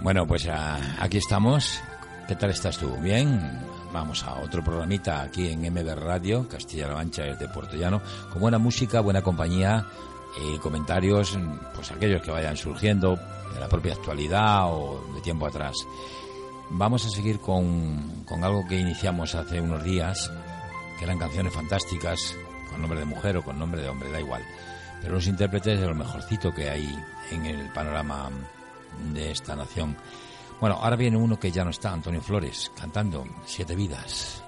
Bueno, pues ah, aquí estamos. ¿Qué tal estás tú? ¿Bien? Vamos a otro programita aquí en MB Radio, Castilla-La Mancha desde Puerto Llano, con buena música, buena compañía, eh, comentarios, pues aquellos que vayan surgiendo de la propia actualidad o de tiempo atrás. Vamos a seguir con, con algo que iniciamos hace unos días, que eran canciones fantásticas, con nombre de mujer o con nombre de hombre, da igual. Pero los intérpretes de lo mejorcito que hay en el panorama de esta nación. Bueno, ahora viene uno que ya no está, Antonio Flores, cantando Siete Vidas.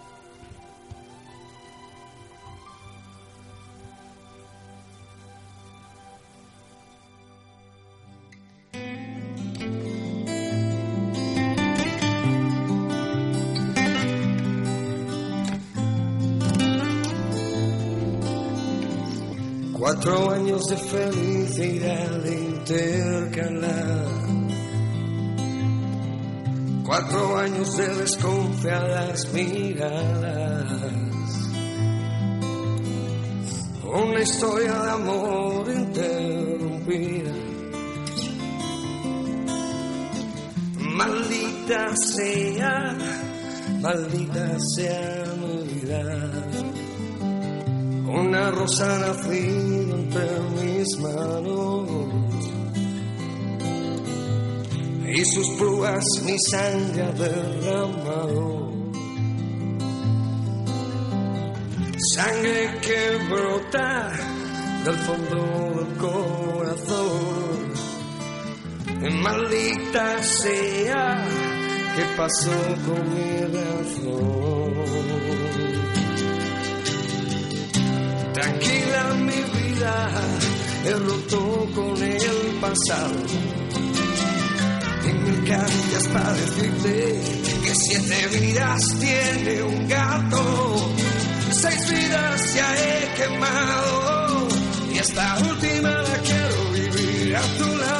Sea, maldita sea Navidad. Una rosa nacida entre mis manos y sus pruebas mi sangre ha derramado. Sangre que brota del fondo del corazón. Maldita sea, ¿qué pasó con mi razón? Tranquila mi vida, he roto con el pasado. En mil caricias para decirte que siete vidas tiene un gato. Seis vidas ya he quemado y esta última la quiero vivir a tu lado.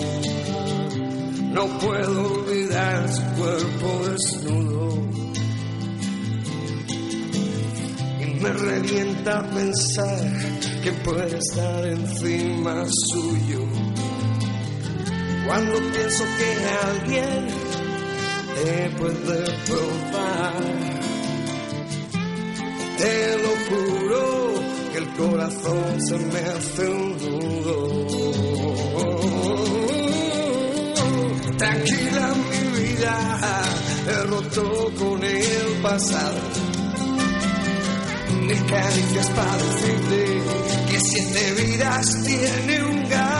No puedo olvidar su cuerpo desnudo. Y me revienta pensar que puede estar encima suyo. Cuando pienso que alguien te puede probar. Te lo juro que el corazón se me hace un nudo. Tranquila mi vida, he roto con el pasado. Mil caricias para decirte que siete vidas tiene un gato.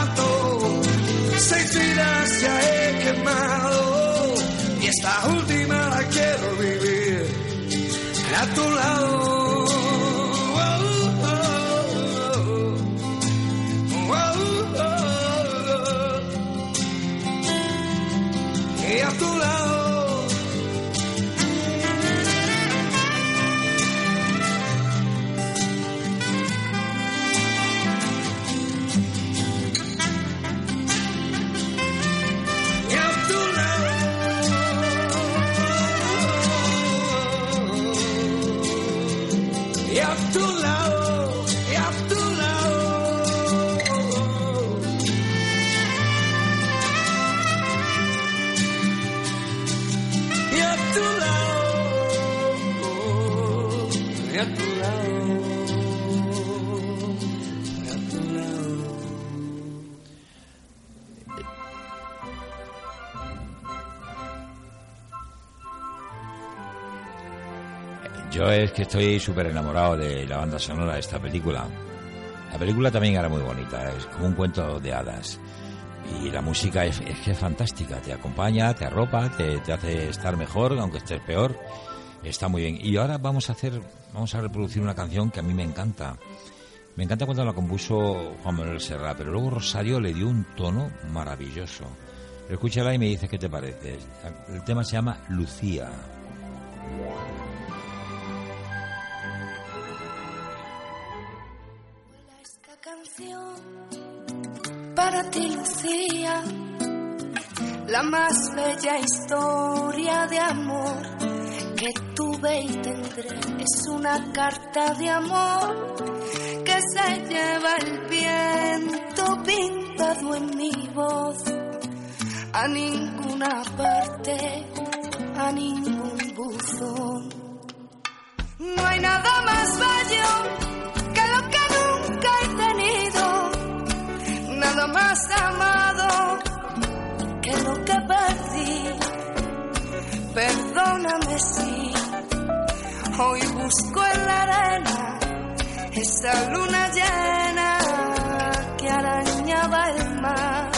Yo es que estoy súper enamorado de la banda sonora de esta película. La película también era muy bonita, es como un cuento de hadas. Y la música es, es que es fantástica, te acompaña, te arropa, te, te hace estar mejor, aunque estés peor. Está muy bien. Y ahora vamos a hacer, vamos a reproducir una canción que a mí me encanta. Me encanta cuando la compuso Juan Manuel Serra, pero luego Rosario le dio un tono maravilloso. Escúchala y me dice qué te parece. El tema se llama Lucía. Para ti, Lucía, la más bella historia de amor que tuve y tendré. Es una carta de amor que se lleva el viento pintado en mi voz a ninguna parte, a ningún buzón. No hay nada más bello Perdóname si hoy busco en la arena esa luna llena que arañaba el mar.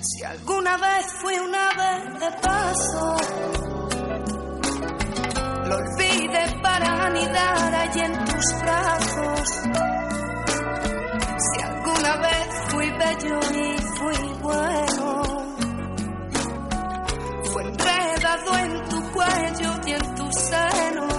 Si alguna vez fui una vez de paso, lo olvidé para anidar allí en tus brazos. Si alguna vez fui bello y fui bueno, en tu cuello y en tus senos.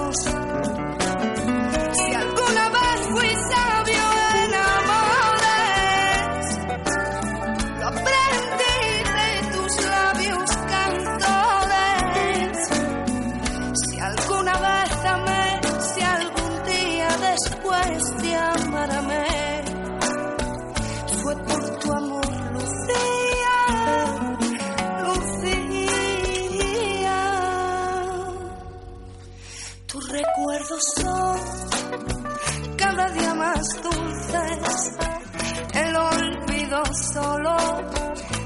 Solo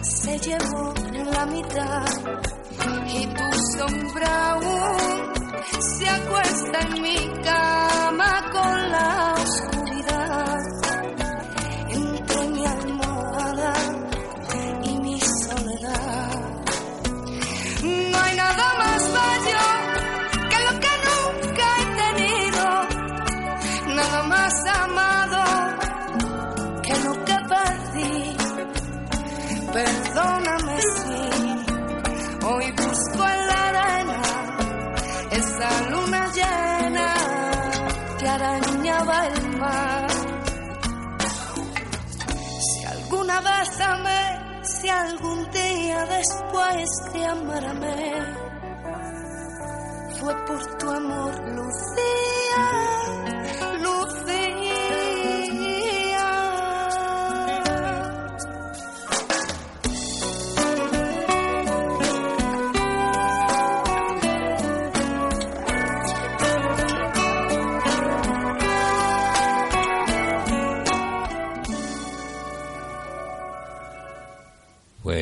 se llevó la mitad y tu sombra aún se acuesta en mi cama con si algún día después de amar amé, fue por tu amor, Lucía.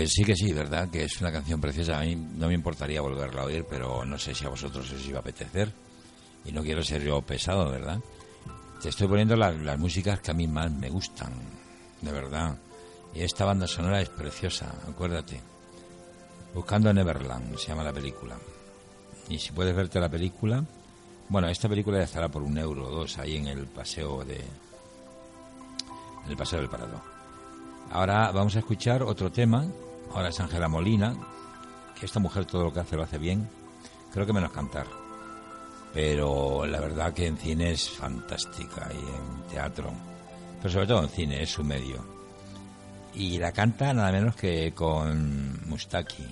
Pues sí que sí, ¿verdad? Que es una canción preciosa. A mí no me importaría volverla a oír, pero no sé si a vosotros os iba a apetecer. Y no quiero ser yo pesado, ¿verdad? Te estoy poniendo la- las músicas que a mí más me gustan, de verdad. Y esta banda sonora es preciosa, acuérdate. Buscando Neverland, se llama la película. Y si puedes verte la película, bueno, esta película ya estará por un euro o dos ahí en el paseo de, en el paseo del Parado. Ahora vamos a escuchar otro tema. Ahora es Ángela Molina, que esta mujer todo lo que hace lo hace bien. Creo que menos cantar. Pero la verdad que en cine es fantástica y en teatro. Pero sobre todo en cine, es su medio. Y la canta nada menos que con Mustaki.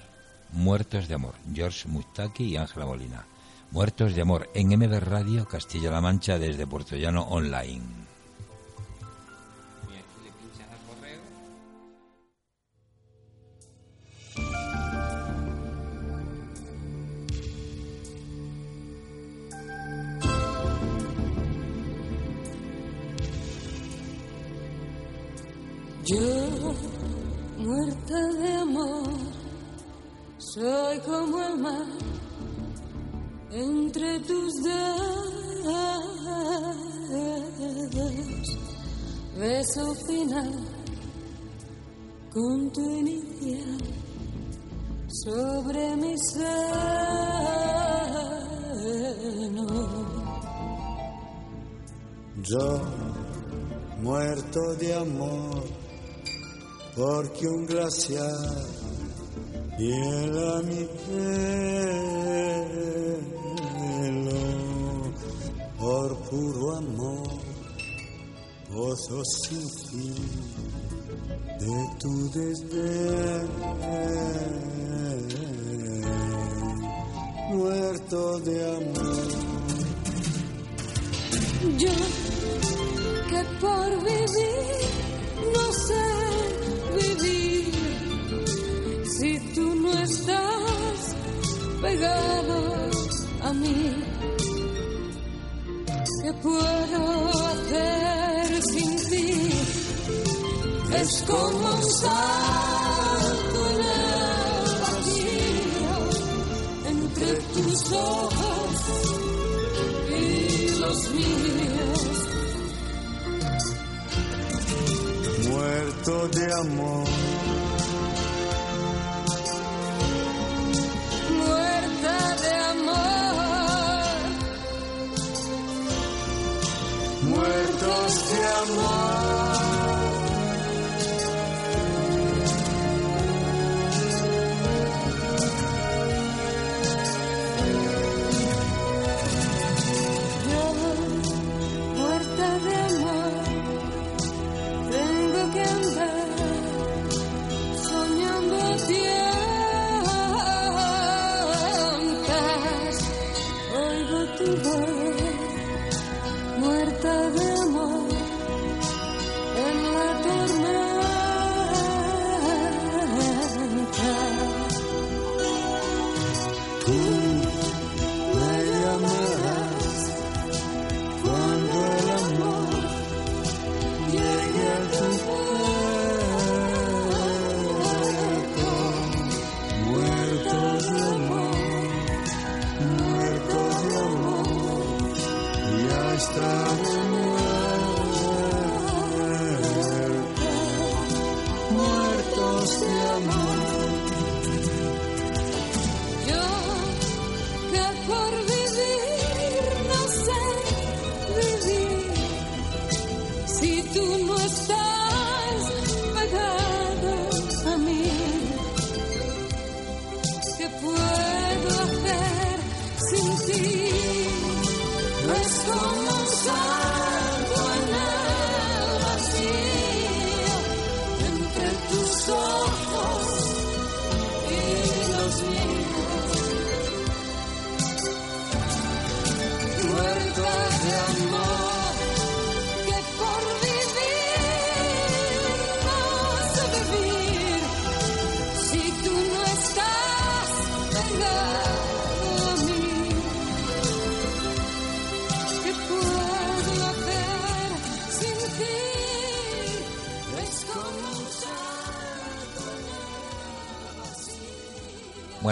Muertos de amor. George Mustaki y Ángela Molina. Muertos de amor en MB Radio Castilla-La Mancha desde Puerto Llano Online. Hacer sin ti? Es como un salto en el vacío entre tus ojos y los míos. muerto de amor. Amor.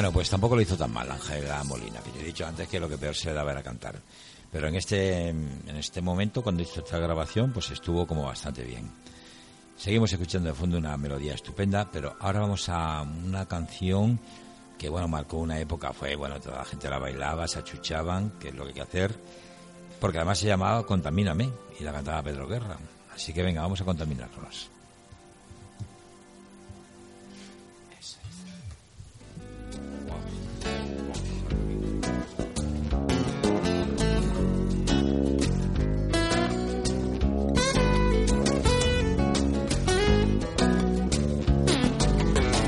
Bueno, pues tampoco lo hizo tan mal Ángela Molina, que yo he dicho antes que lo que peor se le daba era cantar. Pero en este, en este momento, cuando hizo esta grabación, pues estuvo como bastante bien. Seguimos escuchando de fondo una melodía estupenda, pero ahora vamos a una canción que, bueno, marcó una época. Fue, bueno, toda la gente la bailaba, se achuchaban, que es lo que hay que hacer. Porque además se llamaba Contamíname y la cantaba Pedro Guerra. Así que venga, vamos a contaminarnos.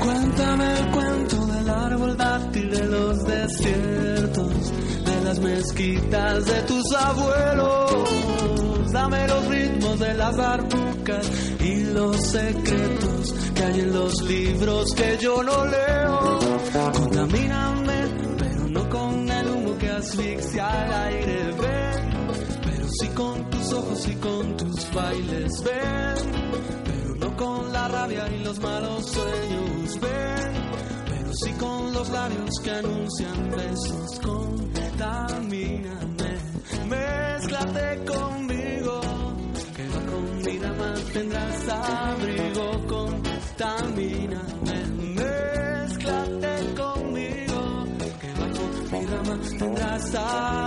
Cuéntame el cuento del árbol dátil de los desiertos, de las mezquitas de tus abuelos. Dame los ritmos de las arbucas y los secretos que hay en los libros que yo no leo. Ven pero no con la rabia y los malos sueños. Ven, pero sí con los labios que anuncian besos. Contamíname, mézclate conmigo, que va con vida mantendrás abrigo. Contamíname, mézclate conmigo, que va con vida mantendrás abrigo.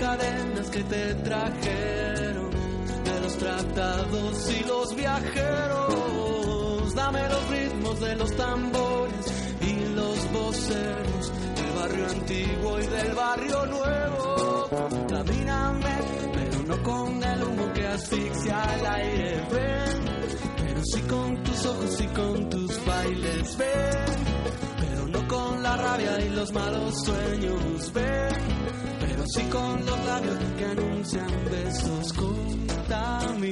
Te trajeron de los tratados y los viajeros. Dame los ritmos de los tambores y los voceros del barrio antiguo y del barrio nuevo. Contamíname, pero no con el humo que asfixia el aire. Ven, pero sí con tus ojos y con tus bailes. Ven, la rabia y los malos sueños. Ven, pero sí con los labios que anuncian besos. Contamíname,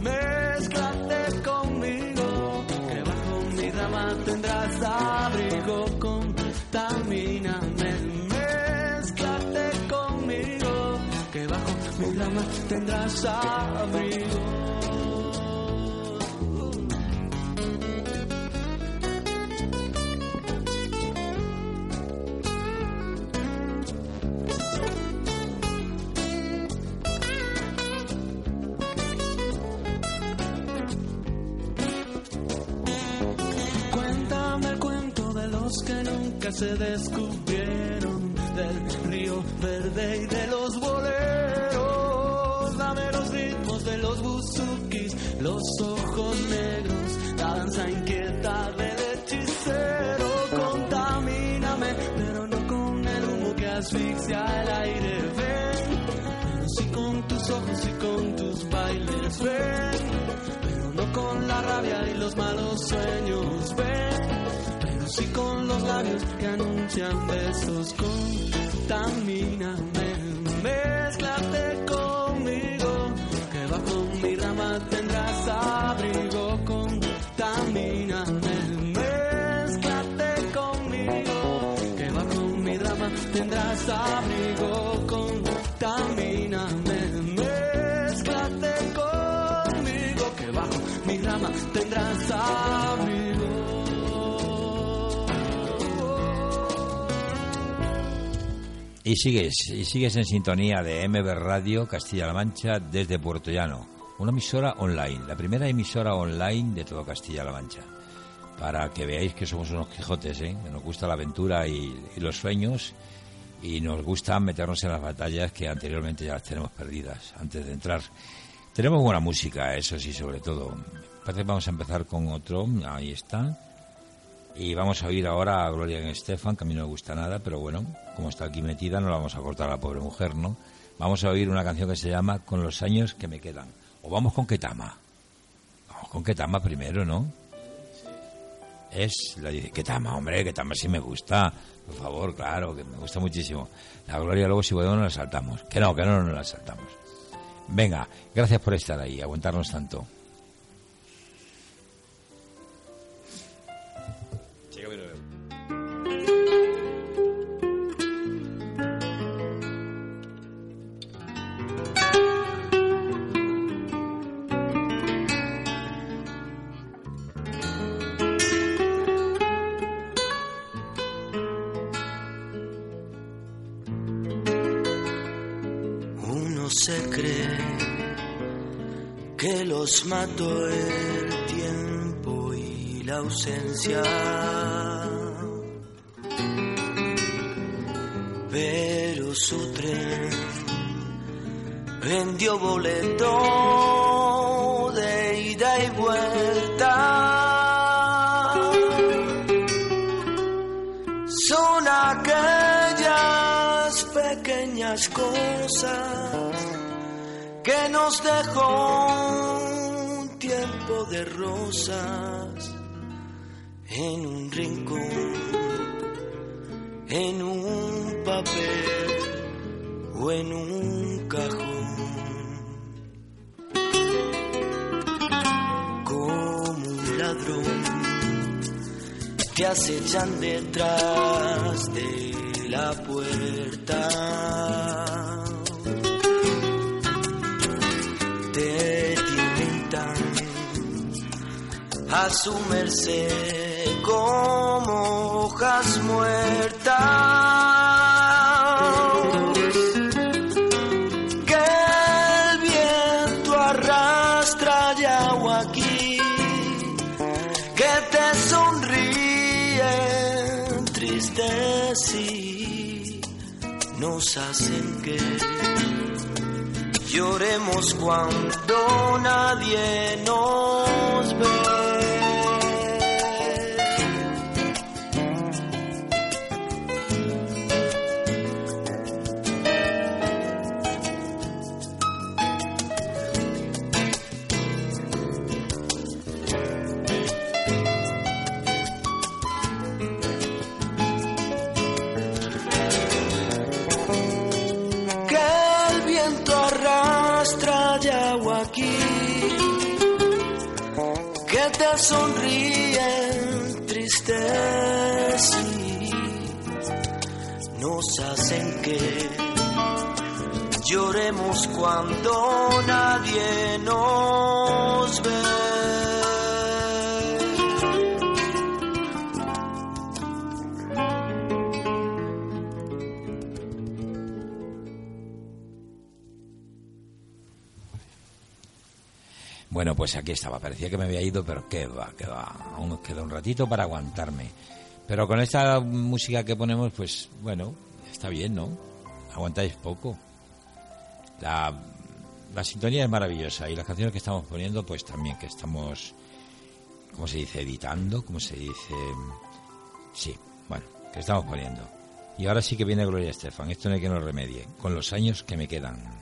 mezclate conmigo, que bajo mi rama tendrás abrigo. Contamíname, mezclate conmigo, que bajo mi rama tendrás abrigo. Se descubrieron, del río verde y de los boleros. Dame los ritmos de los buzukis, los ojos negros, la danza inquieta del hechicero. Contamíname, pero no con el humo que asfixia el aire. Ven, pero sí con tus ojos y con tus bailes. Ven, pero no con la rabia y los malos sueños. Ven, sí con los labios que anuncian besos. Contamíname, Y sigues, y sigues en sintonía de MB Radio Castilla-La Mancha desde Puerto Llano, una emisora online, la primera emisora online de todo Castilla-La Mancha. Para que veáis que somos unos Quijotes, ¿eh? nos gusta la aventura y, y los sueños y nos gusta meternos en las batallas que anteriormente ya las tenemos perdidas antes de entrar. Tenemos buena música, eso sí, sobre todo. Parece que vamos a empezar con otro, ahí está. Y vamos a oír ahora a Gloria Estefan, que a mí no me gusta nada, pero bueno, como está aquí metida, no la vamos a cortar a la pobre mujer, ¿no? Vamos a oír una canción que se llama Con los años que me quedan. O vamos con Ketama. Vamos con Ketama primero, ¿no? Es, la dice, Ketama, hombre, Ketama sí me gusta. Por favor, claro, que me gusta muchísimo. La Gloria luego si podemos nos la saltamos. Que no, que no nos la saltamos. Venga, gracias por estar ahí, aguantarnos tanto. Acechan detrás de la puerta. Te tienen tan a su merced como hojas muertas. Nos hacen que lloremos cuando nadie nos ve. Sonríen tristes y nos hacen que lloremos cuando nadie nos Bueno, pues aquí estaba. Parecía que me había ido, pero qué va, qué va. Aún nos queda un ratito para aguantarme. Pero con esta música que ponemos, pues bueno, está bien, ¿no? Aguantáis poco. La, la sintonía es maravillosa y las canciones que estamos poniendo, pues también que estamos, ¿cómo se dice? Editando, ¿cómo se dice? Sí, bueno, que estamos poniendo. Y ahora sí que viene Gloria Estefan. Esto no hay que nos remedie. Con los años que me quedan.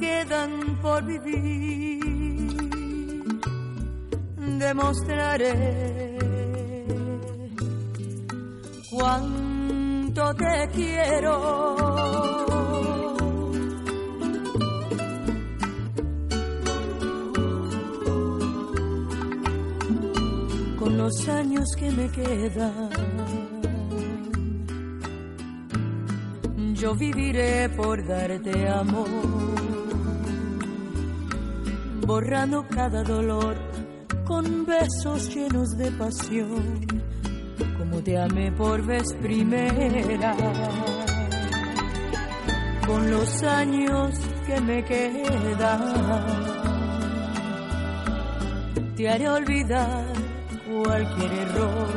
quedan por vivir demostraré cuánto te quiero. Con los años que me quedan, yo viviré por darte amor, borrando cada dolor con besos llenos de pasión, como te amé por vez primera. Con los años que me quedan, te haré olvidar cualquier error.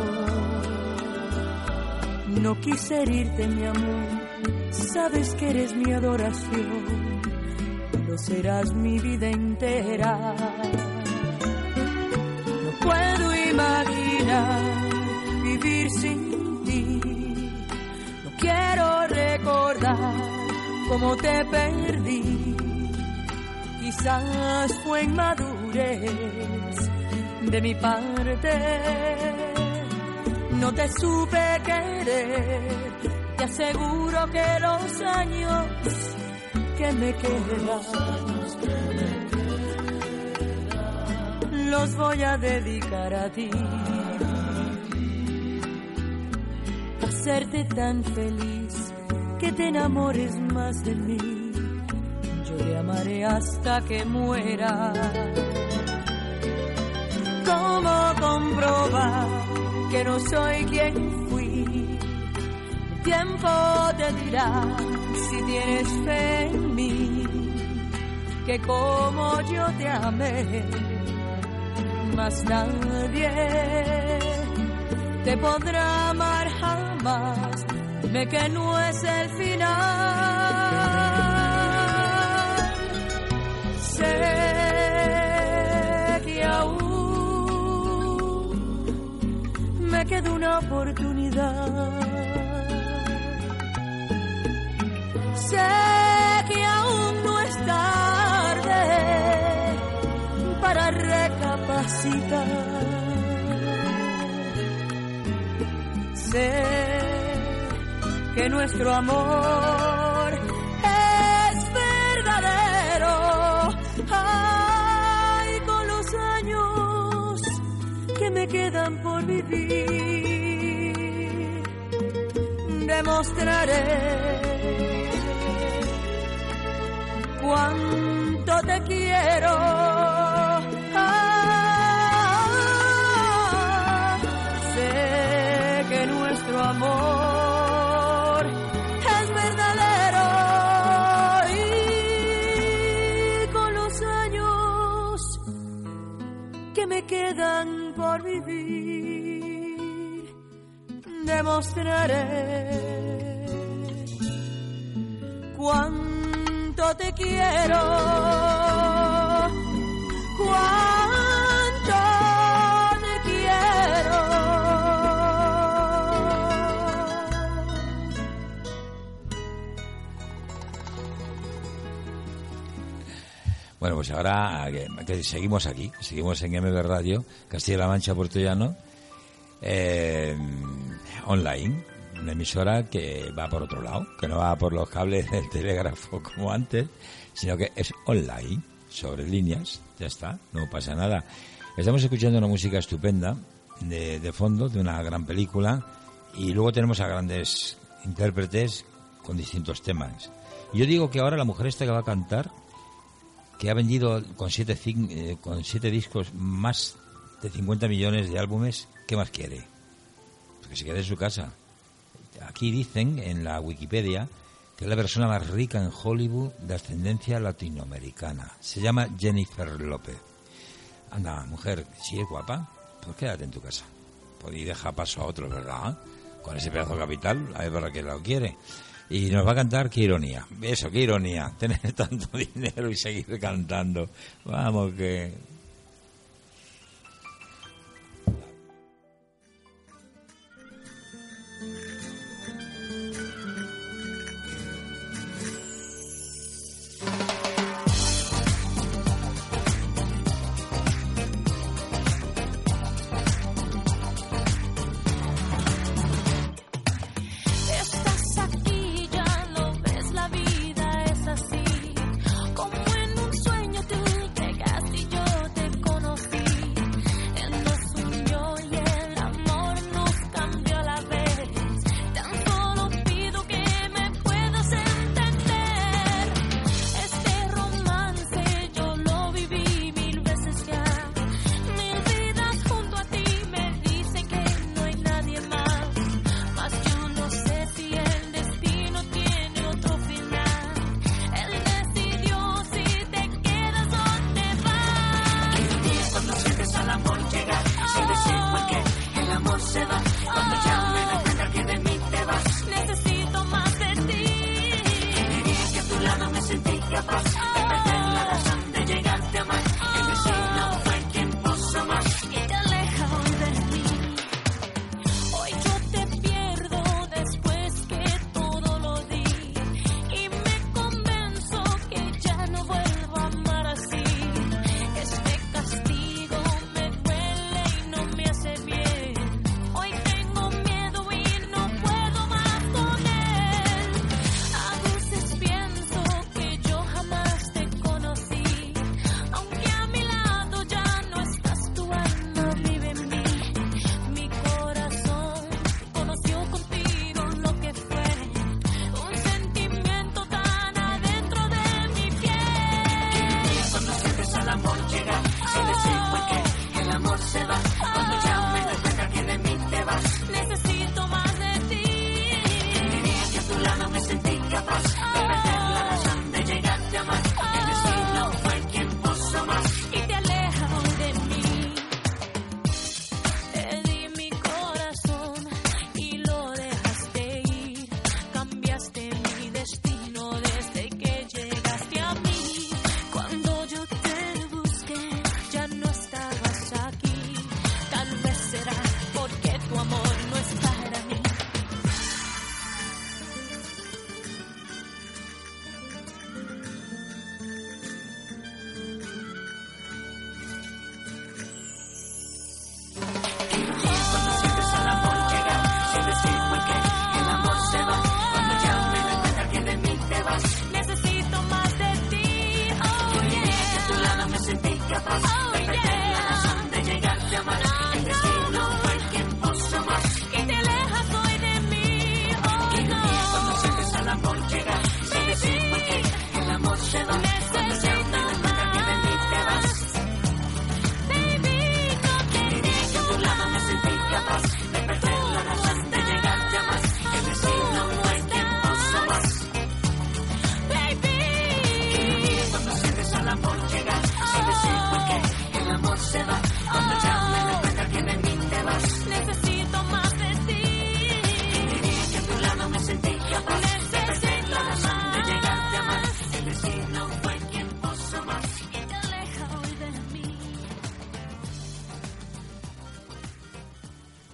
No quise herirte, mi amor, sabes que eres mi adoración, lo serás mi vida entera. No puedo imaginar vivir sin ti, no quiero recordar cómo te perdí, quizás fue inmadurez de mi parte. No te supe querer, te aseguro que los años que me quedan los voy a dedicar a ti. Hacerte tan feliz que te enamores más de mí. Yo te amaré hasta que muera. ¿Cómo comprobar que no soy quien fui? El tiempo te dirá si tienes fe en mí, que como yo te amé, más nadie te podrá amar jamás. Dime que no es el final. Sé que aún me queda una oportunidad. Sé que aún no es tarde para recapacitar. Sé que nuestro amor es verdadero. Ay, con los años que me quedan por vivir, demostraré cuánto te quiero. Ah, sé que nuestro amor es verdadero y con los años que me quedan por vivir demostraré cuánto te quiero, cuánto te quiero. Bueno, pues ahora que seguimos aquí, seguimos en MB Radio, Castilla-La Mancha, Puerto Llano, eh, online, una emisora que va por otro lado, que no va por los cables del telégrafo como antes, sino que es online, sobre líneas, ya está, no pasa nada. Estamos escuchando una música estupenda de, de fondo, de una gran película, y luego tenemos a grandes intérpretes con distintos temas. Yo digo que ahora la mujer esta que va a cantar, que ha vendido con siete, eh, con siete discos más de 50 millones de álbumes, ¿qué más quiere? Pues que se quede en su casa. Aquí dicen en la Wikipedia que es la persona más rica en Hollywood de ascendencia latinoamericana. Se llama Jennifer López. Anda, mujer, si es guapa, pues quédate en tu casa. Pues y deja paso a otro, ¿verdad? Con ese pedazo de capital, a ver para qué lo quiere. Y nos va a cantar qué ironía. Eso, qué ironía. Tener tanto dinero y seguir cantando. Vamos, que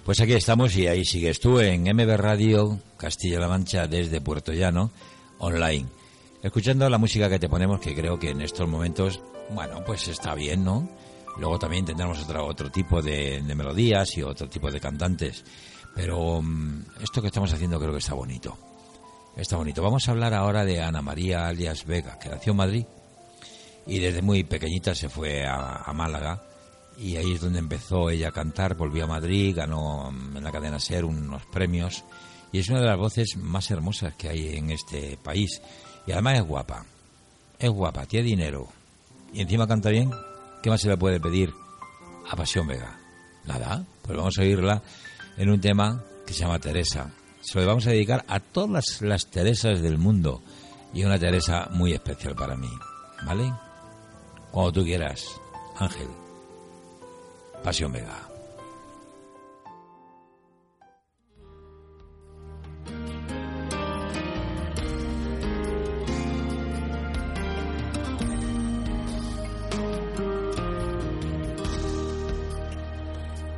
Pues aquí estamos y ahí sigues tú en MB Radio Castilla-La Mancha desde Puerto Llano, online. Escuchando la música que te ponemos, que creo que en estos momentos, bueno, pues está bien, ¿no? Luego también tendremos otro, otro tipo de, melodías y otro tipo de cantantes. Pero mm, esto que estamos haciendo creo que está bonito. Está bonito. Vamos a hablar ahora de Ana María alias Vega, que nació en Madrid y desde muy pequeñita se fue a Málaga y ahí es donde empezó ella a cantar, volvió a Madrid, ganó mm, en la cadena SER unos premios y es una de las voces más hermosas que hay en este país y además es guapa, es guapa, tiene dinero y encima canta bien, ¿qué más se le puede pedir a Pasión Vega? Nada, pues vamos a oírla en un tema que se llama Teresa. Se lo vamos a dedicar a todas las Teresas del mundo y una Teresa muy especial para mí, ¿vale? Cuando tú quieras, Ángel. Pasión Vega.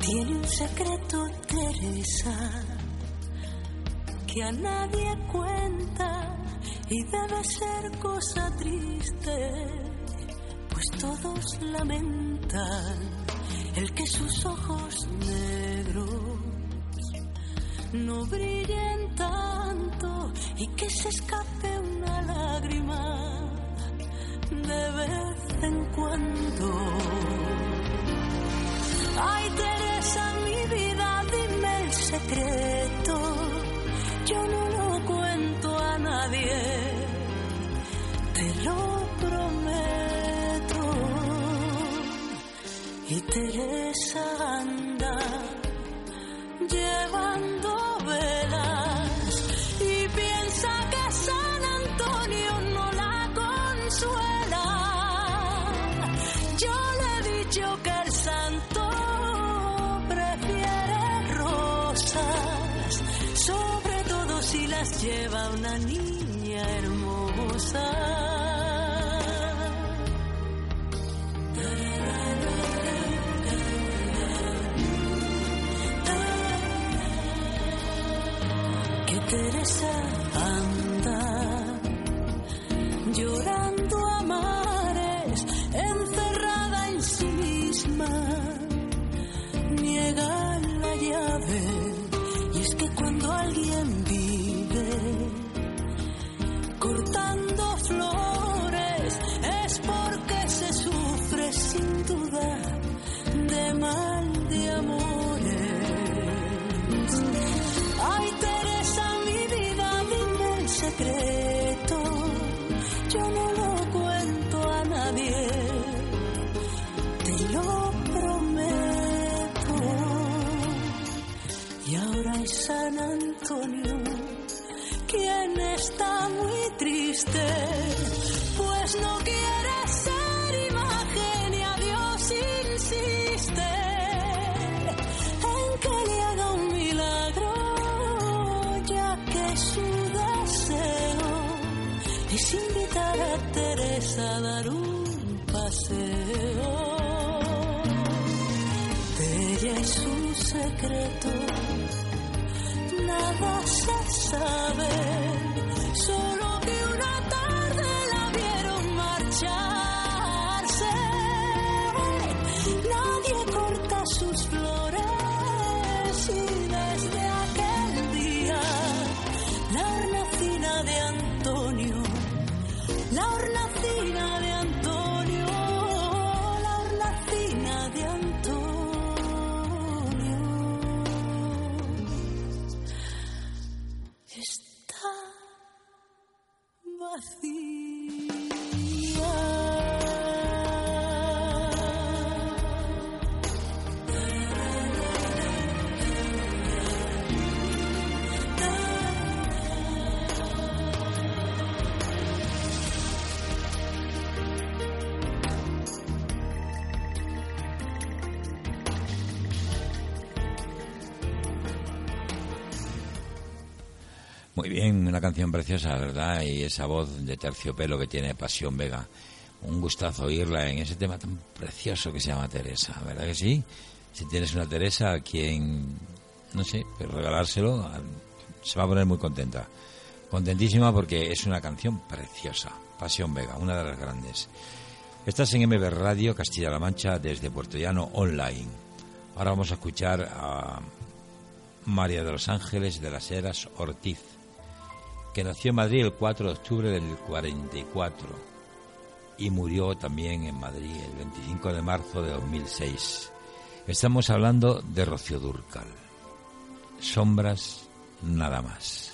Tiene un secreto Teresa que a nadie cuenta y debe ser cosa triste, pues todos lamentan el que sus ojos negros no brillen tanto y que se escape una lágrima de vez en cuando. Ay, Teresa, mi vida, dime el secreto. Yo no lo cuento a nadie, Teresa anda llevando no quiere ser imagen y a Dios insiste en que le haga un milagro, ya que su deseo es invitar a Teresa a dar un paseo. De ella y su secreto nada se sabe, preciosa, ¿verdad? Y esa voz de terciopelo que tiene Pasión Vega. Un gustazo oírla en ese tema tan precioso que se llama Teresa, ¿verdad que sí? Si tienes una Teresa a quien, no sé, pues regalárselo, se va a poner muy contenta. Contentísima porque es una canción preciosa. Pasión Vega, una de las grandes. Estás en MB Radio Castilla-La Mancha desde Puerto Llano Online. Ahora vamos a escuchar a María de los Ángeles de las Heras Ortiz que nació en Madrid el 4 de octubre del 44 y murió también en Madrid el 25 de marzo de 2006. Estamos hablando de Rocío Durcal. Sombras nada más.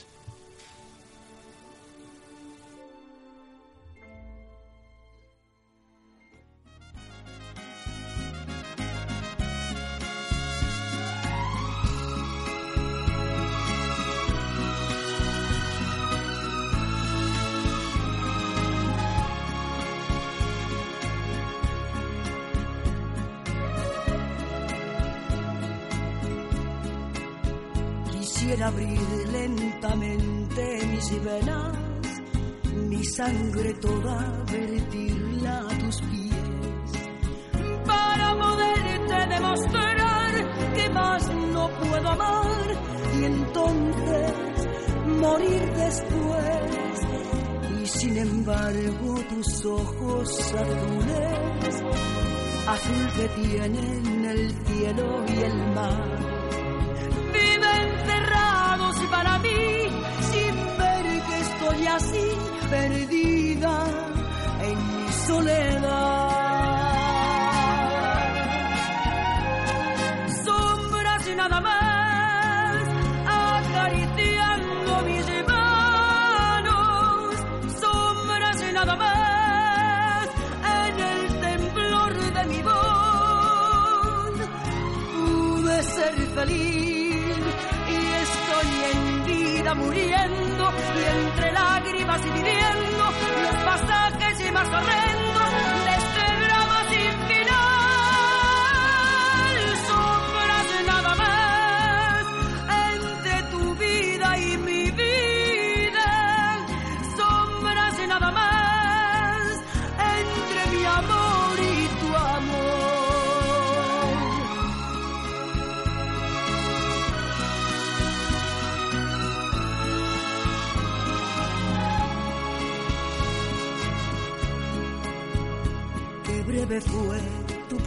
Ojos azules, azul que tienen el cielo y el mar para mí, sin ver que estoy así, perdida en mi soledad. Ser feliz muriendo y entre lágrimas y viviendo los pasajes y más horrendos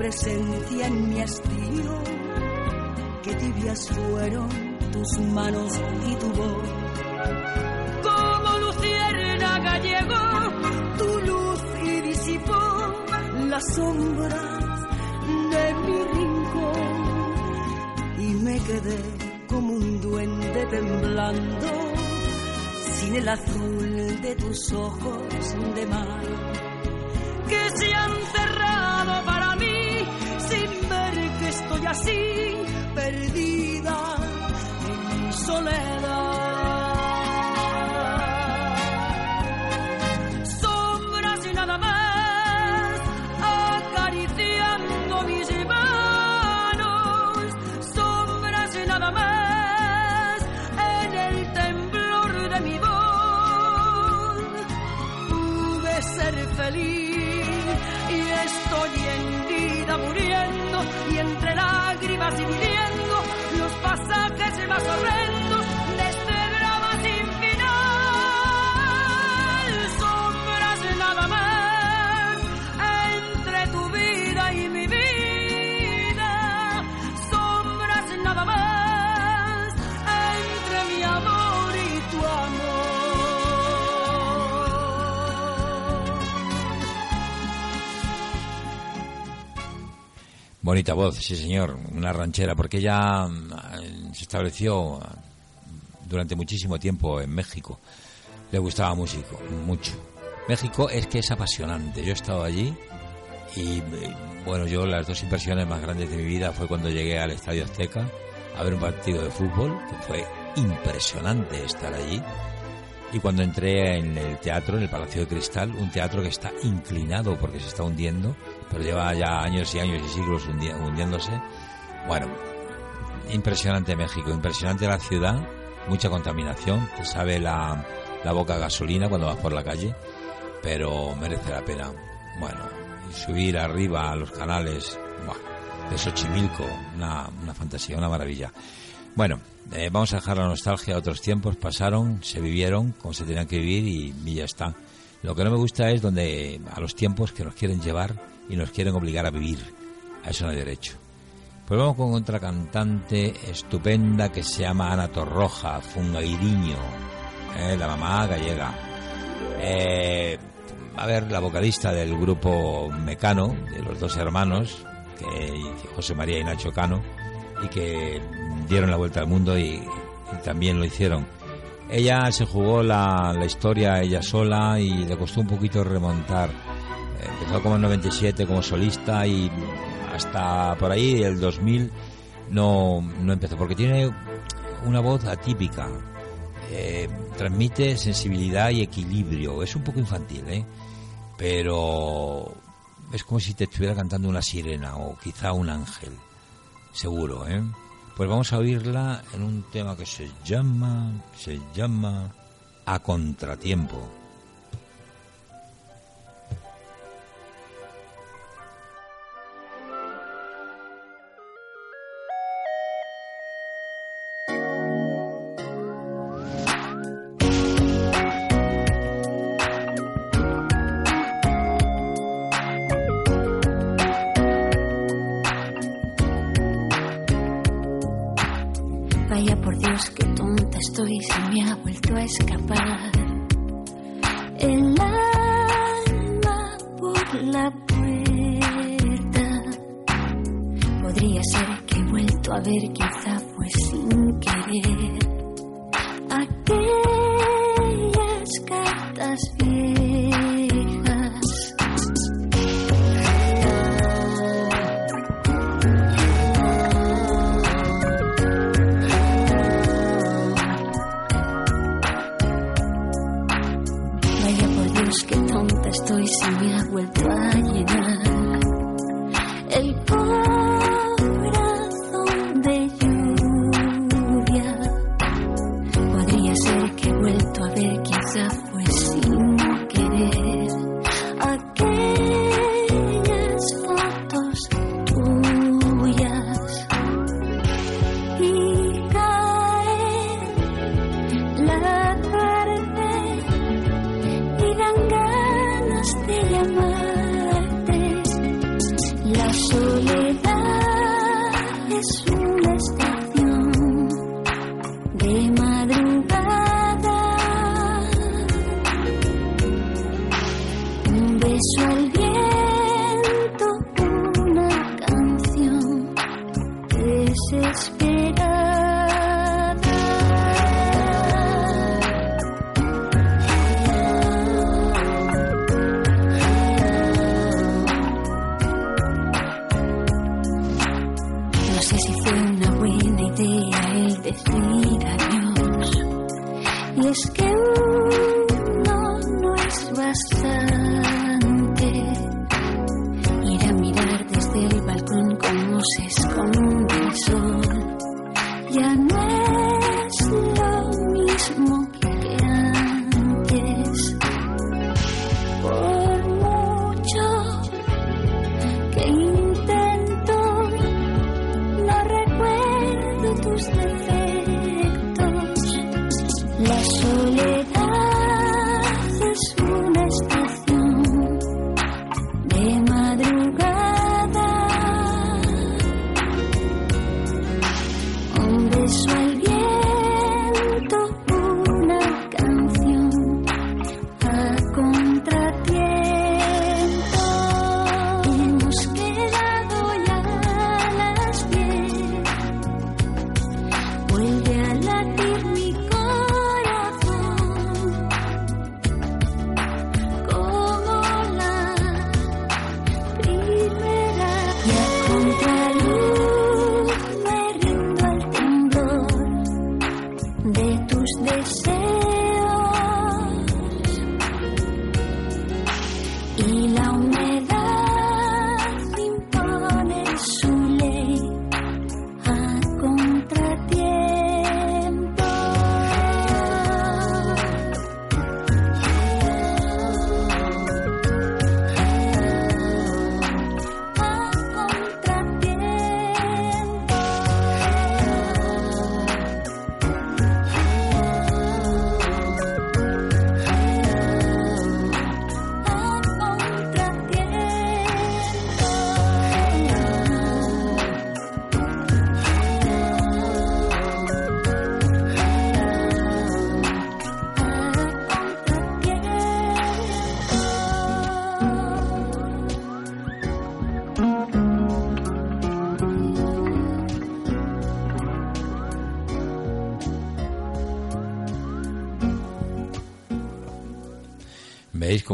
presencia en mi hastío, que tibias fueron tus manos y tu voz. Como lucierna gallego, tu luz y disipó las sombras de mi rincón. Y me quedé como un duende temblando sin el azul de tus ojos de mar. Que se han cerrado así perdida en mi soledad. Más horrendos de este drama sin final. Sombras nada más entre tu vida y mi vida. Sombras nada más entre mi amor y tu amor. Bonita voz, sí señor, una ranchera, porque ella mm, estableció durante muchísimo tiempo en México. Le gustaba músico, mucho. México es que es apasionante. Yo he estado allí y, eh, bueno, yo las dos impresiones más grandes de mi vida fue cuando llegué al Estadio Azteca a ver un partido de fútbol, que fue impresionante estar allí. Y cuando entré en el teatro, en el Palacio de Cristal, un teatro que está inclinado porque se está hundiendo, pero lleva ya años y años y siglos hundiéndose. Bueno, impresionante México, impresionante la ciudad mucha contaminación, te sabe la, la boca gasolina cuando vas por la calle, pero merece la pena. Bueno, subir arriba a los canales buah, de Xochimilco, una, una fantasía, una maravilla. Bueno, eh, vamos a dejar la nostalgia a otros tiempos, pasaron, se vivieron como se tenían que vivir y, y ya está. Lo que no me gusta es donde a los tiempos que nos quieren llevar y nos quieren obligar a vivir. A eso no hay derecho. Pues vamos con otra cantante estupenda que se llama Ana Torroja, Fungairiño, eh, la mamá gallega. Eh, a ver, la vocalista del grupo Mecano, de los dos hermanos, José María y Nacho Cano, y que dieron la vuelta al mundo y, y también lo hicieron. Ella se jugó la, la, historia ella sola y le costó un poquito remontar. Empezó como en 97 como solista y hasta por ahí el 2000 no, no empezó porque tiene una voz atípica. Eh, transmite sensibilidad y equilibrio. Es un poco infantil, ¿eh? pero es como si te estuviera cantando una sirena o quizá un ángel. Seguro, ¿eh? Pues vamos a oírla en un tema que se llama, se llama A Contratiempo.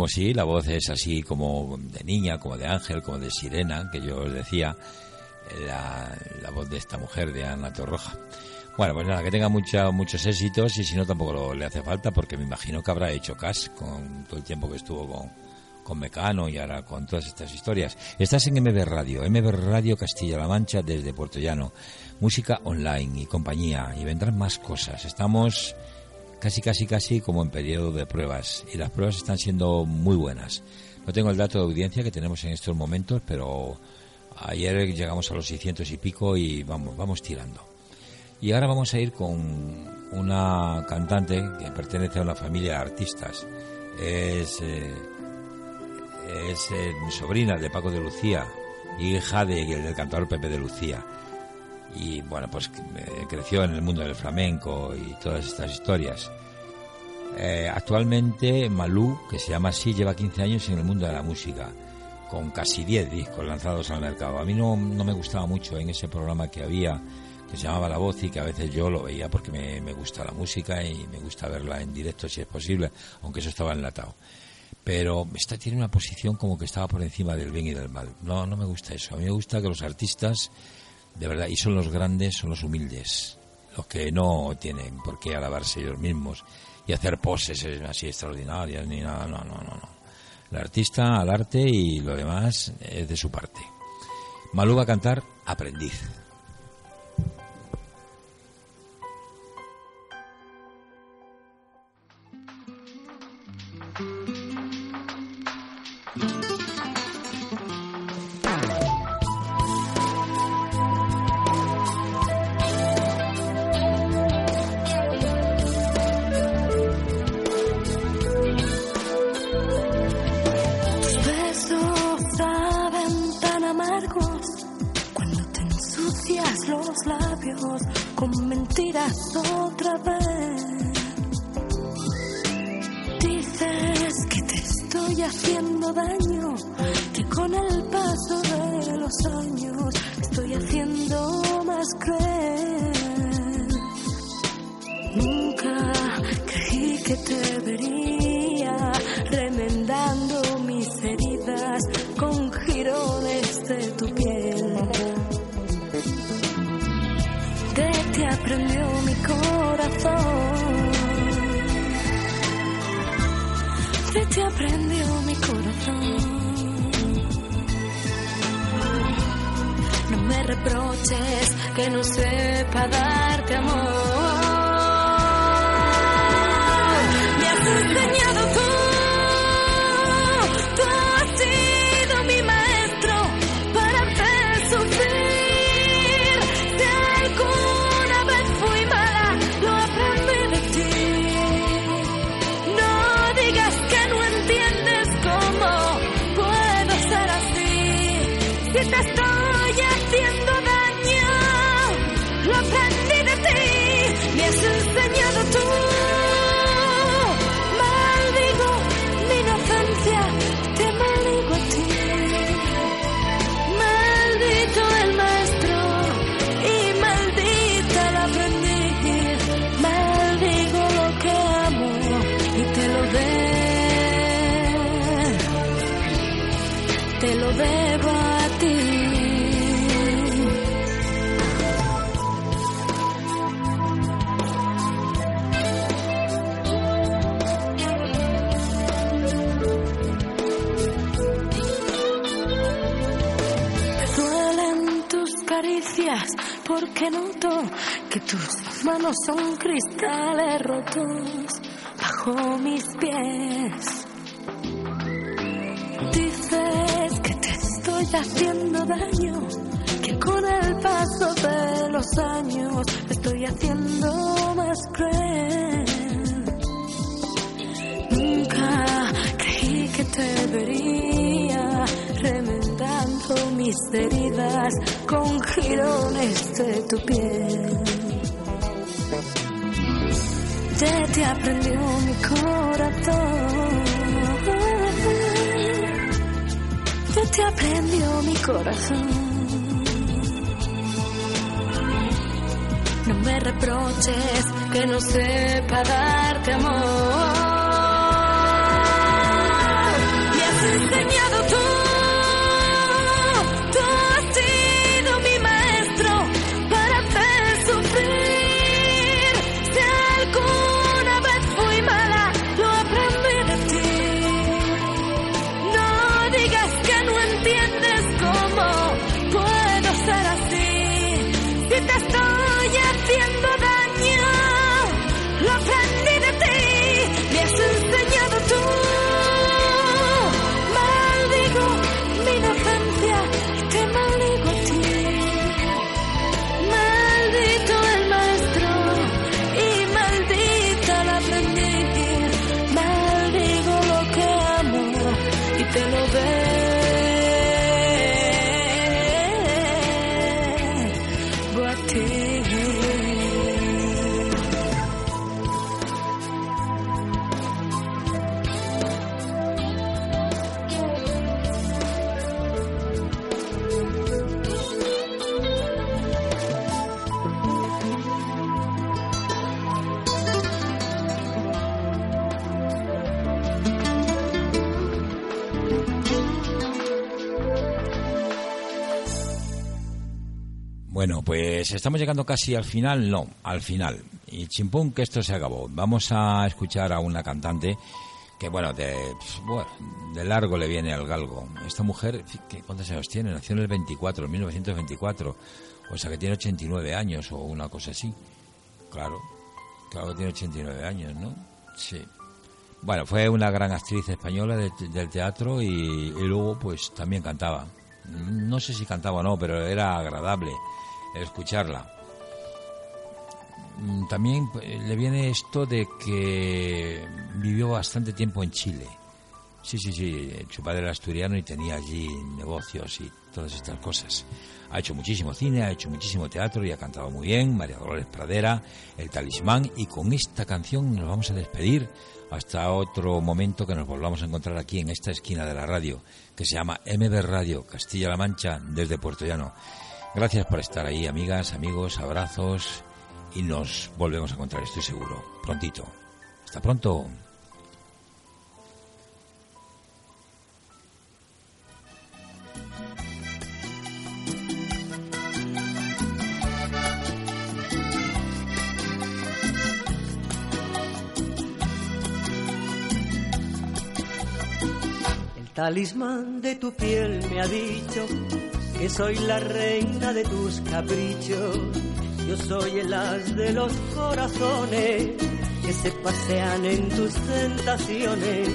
Sí? La voz es así como de niña, como de ángel, como de sirena, que yo os decía, la, la voz de esta mujer, de Ana Torroja. Bueno, pues nada, que tenga mucha, muchos éxitos y si no tampoco lo- le hace falta porque me imagino que habrá hecho cash con todo el tiempo que estuvo con, con Mecano y ahora con todas estas historias. Estás en MB Radio, MB Radio Castilla-La Mancha desde Puerto Llano. Música online y compañía y vendrán más cosas. Estamos casi, casi, casi como en periodo de pruebas y las pruebas están siendo muy buenas. No tengo el dato de audiencia que tenemos en estos momentos, pero ayer llegamos a los 600 y pico y vamos, vamos tirando. Y ahora vamos a ir con una cantante que pertenece a una familia de artistas. Es, eh, es eh, sobrina de Paco de Lucía, hija de- del cantador Pepe de Lucía. Y bueno, pues eh, creció en el mundo del flamenco y todas estas historias. Eh, actualmente Malú, que se llama así, lleva 15 años en el mundo de la música, con casi 10 discos lanzados al mercado. A mí no, no me gustaba mucho en ese programa que había, que se llamaba La Voz y que a veces yo lo veía porque me, me gusta la música y me gusta verla en directo si es posible, aunque eso estaba enlatado. Pero esta tiene una posición como que estaba por encima del bien y del mal. No, no me gusta eso. A mí me gusta que los artistas, de verdad, y son los grandes, son los humildes, los que no tienen por qué alabarse ellos mismos y hacer poses así extraordinarias ni nada. No, no, no, no. El artista al arte y lo demás es de su parte. Malú va a cantar Aprendiz. Con mentiras otra vez. Dices que te estoy haciendo daño, que con el paso Ti aprendió mi corazón. No me reproches que no sepa darte amor. Me has enseñado tú, Estoy porque noto que tus manos son cristales rotos bajo mis pies. Dices que te estoy haciendo daño, que con el paso de los años me estoy haciendo más cruel. Nunca creí que te vería mis heridas con jirones de tu piel. De ti aprendió mi corazón. De ti aprendió mi corazón. No me reproches que no sepa darte amor. Bueno, pues estamos llegando casi al final, no, al final. Y chimpún que esto se acabó. Vamos a escuchar a una cantante que, bueno, de, bueno, de largo le viene al galgo. Esta mujer, ¿cuántos años tiene? Nació en el 24, en 1924. O sea que tiene 89 años o una cosa así. Claro, claro que tiene 89 años, ¿no? Sí. Bueno, fue una gran actriz española del teatro y, y luego pues también cantaba. No sé si cantaba o no, pero era agradable escucharla. Mm, también pues, le viene esto de que vivió bastante tiempo en Chile. Sí, sí, sí, su padre era asturiano y tenía allí negocios y todas estas cosas. Ha hecho muchísimo cine, ha hecho muchísimo teatro y ha cantado muy bien. María Dolores Pradera, El Talismán. Y con esta canción nos vamos a despedir hasta otro momento que nos volvamos a encontrar aquí en esta esquina de la radio, que se llama MB Radio Castilla-La Mancha desde Puerto Llano. Gracias por estar ahí, amigas, amigos, abrazos y nos volvemos a encontrar, estoy seguro, prontito. Hasta pronto. El talismán de tu piel me ha dicho que soy la reina de tus caprichos. Yo soy el as de los corazones que se pasean en tus tentaciones.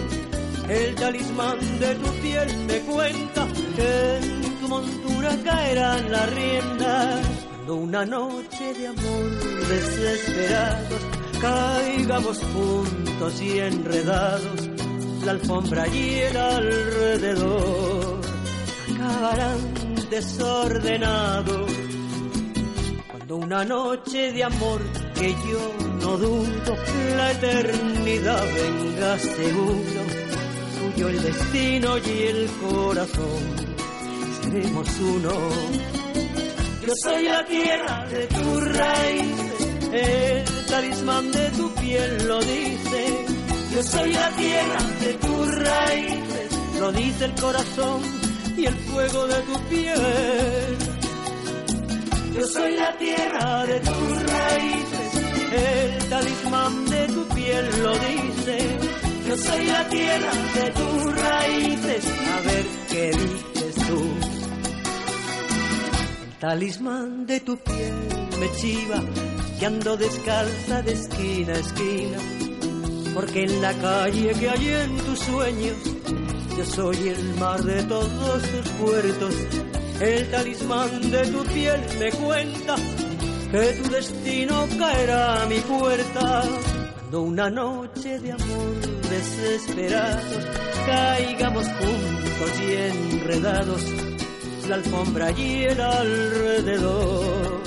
El talismán de tu piel me cuenta que en tu montura caerán las riendas. Cuando una noche de amor desesperados caigamos juntos y enredados, la alfombra y el alrededor acabarán desordenado. Cuando una noche de amor que yo no dudo, la eternidad venga seguro, suyo el destino y el corazón, seremos uno. Yo soy la tierra de tu raíz, el talismán de tu piel lo dice. Yo soy la tierra de tus raíces, lo dice el corazón y el fuego de tu piel. Yo soy la tierra de tus raíces, el talismán de tu piel lo dice. Yo soy la tierra de tus raíces, a ver qué dices tú. El talismán de tu piel me chiva, que ando descalza de esquina a esquina, porque en la calle que hay en tus sueños yo soy el mar de todos tus puertos, el talismán de tu piel me cuenta que tu destino caerá a mi puerta. Cuando una noche de amor desesperados caigamos juntos y enredados, la alfombra y el alrededor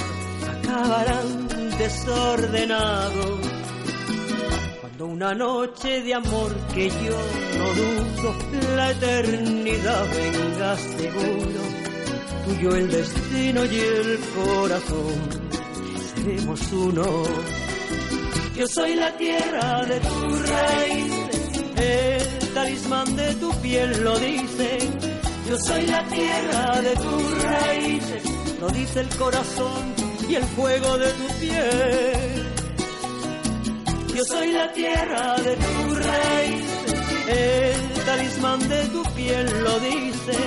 acabarán desordenados una noche de amor que yo no dudo, la eternidad venga seguro, tuyo el destino y el corazón, seremos uno. Yo soy la tierra de tu raíz, el talismán de tu piel lo dice. Yo soy la tierra de tus raíces, lo dice el corazón y el fuego de tu piel. Yo soy la tierra de tus raíces, el talismán de tu piel lo dice.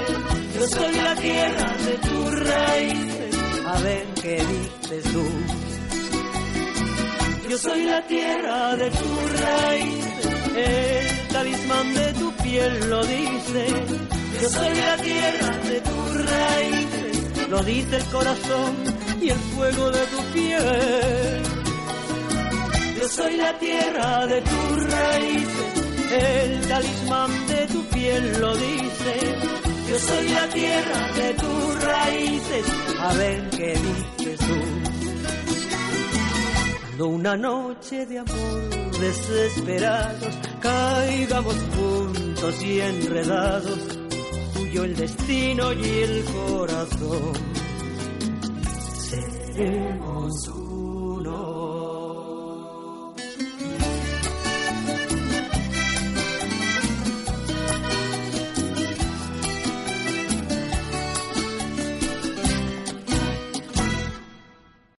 Yo soy la tierra de tus raíces, a ver qué dices tú. Yo soy la tierra de tus raíces, el talismán de tu piel lo dice. Yo soy la tierra de tus raíces, lo dice el corazón y el fuego de tu piel. Soy la tierra de tus raíces, el talismán de tu piel lo dice. Yo soy la tierra de tus raíces, a ver qué dices tú. Cuando una noche de amor desesperados caigamos juntos y enredados, tuyo el destino y el corazón, seremos.